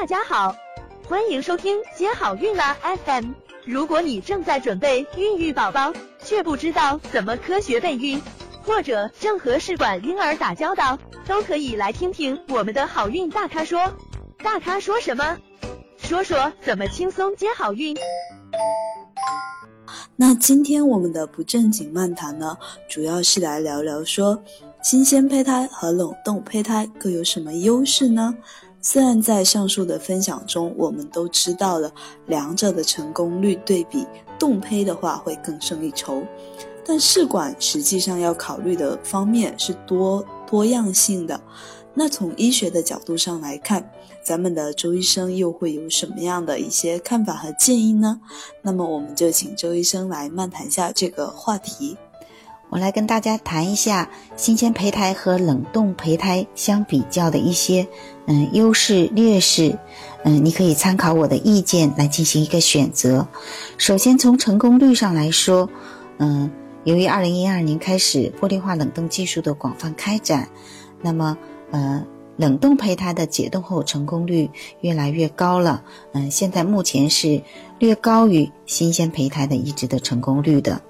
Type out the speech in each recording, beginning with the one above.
大家好，欢迎收听接好运啦 FM。如果你正在准备孕育宝宝，却不知道怎么科学备孕，或者正和试管婴儿打交道，都可以来听听我们的好运大咖说。大咖说什么？说说怎么轻松接好运。那今天我们的不正经漫谈呢，主要是来聊聊说，新鲜胚胎和冷冻胚胎各有什么优势呢？虽然在上述的分享中，我们都知道了两者的成功率对比，冻胚的话会更胜一筹，但试管实际上要考虑的方面是多多样性的。那从医学的角度上来看，咱们的周医生又会有什么样的一些看法和建议呢？那么我们就请周医生来漫谈下这个话题。我来跟大家谈一下新鲜胚胎和冷冻胚胎相比较的一些，嗯，优势劣势，嗯，你可以参考我的意见来进行一个选择。首先从成功率上来说，嗯，由于二零一二年开始玻璃化冷冻技术的广泛开展，那么，呃，冷冻胚胎的解冻后成功率越来越高了，嗯，现在目前是略高于新鲜胚胎的移植的成功率的。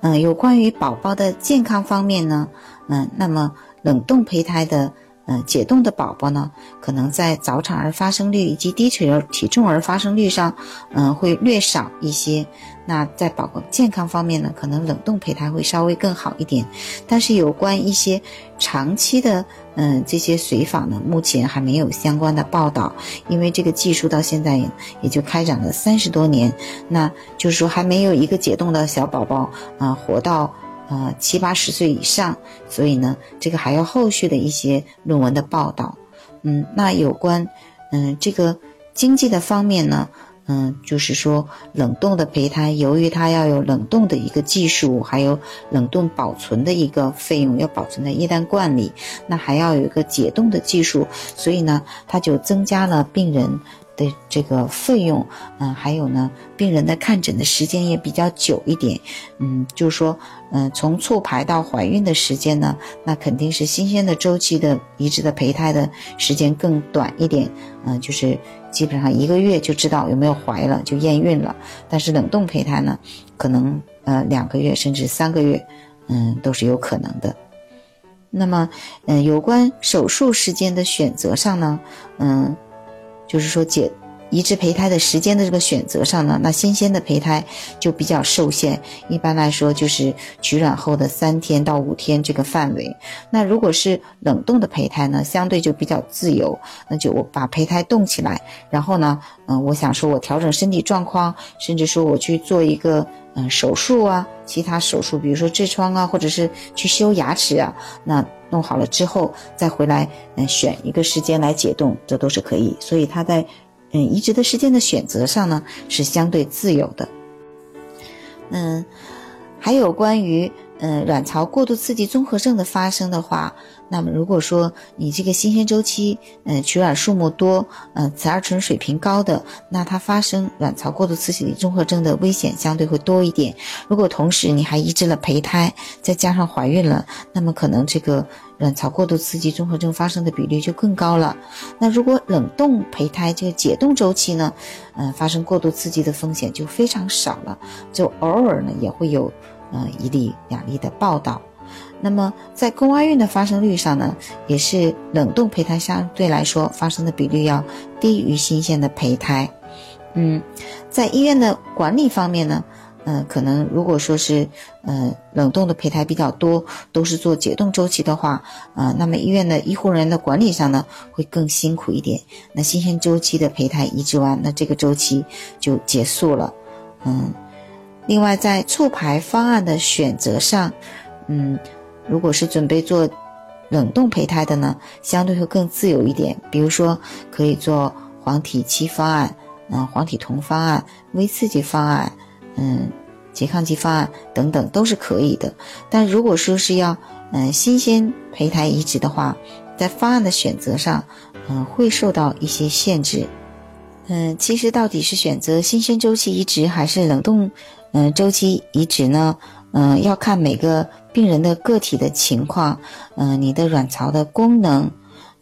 嗯，有关于宝宝的健康方面呢，嗯，那么冷冻胚胎的，嗯，解冻的宝宝呢，可能在早产儿发生率以及低体体重儿发生率上，嗯，会略少一些。那在宝宝健康方面呢，可能冷冻胚胎会稍微更好一点。但是有关一些长期的，嗯，这些随访呢，目前还没有相关的报道，因为这个技术到现在也也就开展了三十多年，那就是说还没有一个解冻的小宝宝啊活到呃七八十岁以上，所以呢，这个还要后续的一些论文的报道。嗯，那有关嗯这个经济的方面呢？嗯，就是说冷冻的胚胎，由于它要有冷冻的一个技术，还有冷冻保存的一个费用，要保存在液氮罐里，那还要有一个解冻的技术，所以呢，它就增加了病人。的这个费用，嗯，还有呢，病人的看诊的时间也比较久一点，嗯，就是说，嗯，从促排到怀孕的时间呢，那肯定是新鲜的周期的移植的胚胎的时间更短一点，嗯，就是基本上一个月就知道有没有怀了，就验孕了。但是冷冻胚胎呢，可能呃两个月甚至三个月，嗯，都是有可能的。那么，嗯，有关手术时间的选择上呢，嗯。就是说，解移植胚胎的时间的这个选择上呢，那新鲜的胚胎就比较受限。一般来说，就是取卵后的三天到五天这个范围。那如果是冷冻的胚胎呢，相对就比较自由。那就我把胚胎冻起来，然后呢，嗯，我想说我调整身体状况，甚至说我去做一个嗯手术啊，其他手术，比如说痔疮啊，或者是去修牙齿啊，那。弄好了之后再回来，嗯，选一个时间来解冻，这都是可以。所以它在，嗯，移植的时间的选择上呢，是相对自由的。嗯，还有关于。嗯，卵巢过度刺激综合症的发生的话，那么如果说你这个新鲜周期，嗯，取卵数目多，嗯，雌二醇水平高的，那它发生卵巢过度刺激综合症的危险相对会多一点。如果同时你还移植了胚胎，再加上怀孕了，那么可能这个卵巢过度刺激综合症发生的比率就更高了。那如果冷冻胚胎这个解冻周期呢，嗯，发生过度刺激的风险就非常少了，就偶尔呢也会有。呃，一例两例的报道，那么在宫外孕的发生率上呢，也是冷冻胚胎相对来说发生的比率要低于新鲜的胚胎。嗯，在医院的管理方面呢，嗯，可能如果说是嗯冷冻的胚胎比较多，都是做解冻周期的话，啊，那么医院的医护人员的管理上呢会更辛苦一点。那新鲜周期的胚胎移植完，那这个周期就结束了。嗯。另外，在促排方案的选择上，嗯，如果是准备做冷冻胚胎的呢，相对会更自由一点。比如说，可以做黄体期方案、嗯，黄体酮方案、微刺激方案、嗯，拮抗剂方案等等，都是可以的。但如果说是要嗯新鲜胚胎移植的话，在方案的选择上，嗯，会受到一些限制。嗯，其实到底是选择新鲜周期移植还是冷冻？嗯，周期移植呢，嗯，要看每个病人的个体的情况，嗯，你的卵巢的功能，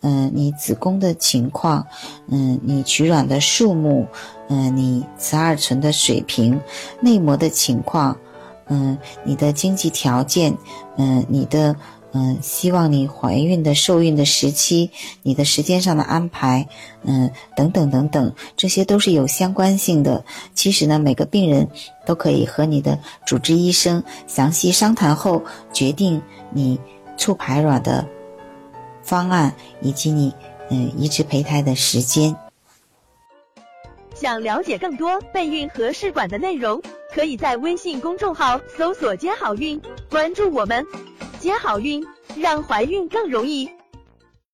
嗯，你子宫的情况，嗯，你取卵的数目，嗯，你雌二醇的水平，内膜的情况，嗯，你的经济条件，嗯，你的。嗯，希望你怀孕的受孕的时期，你的时间上的安排，嗯，等等等等，这些都是有相关性的。其实呢，每个病人都可以和你的主治医生详细商谈后，决定你促排卵的方案以及你嗯移植胚胎的时间。想了解更多备孕和试管的内容，可以在微信公众号搜索“接好运”，关注我们。接好运，让怀孕更容易。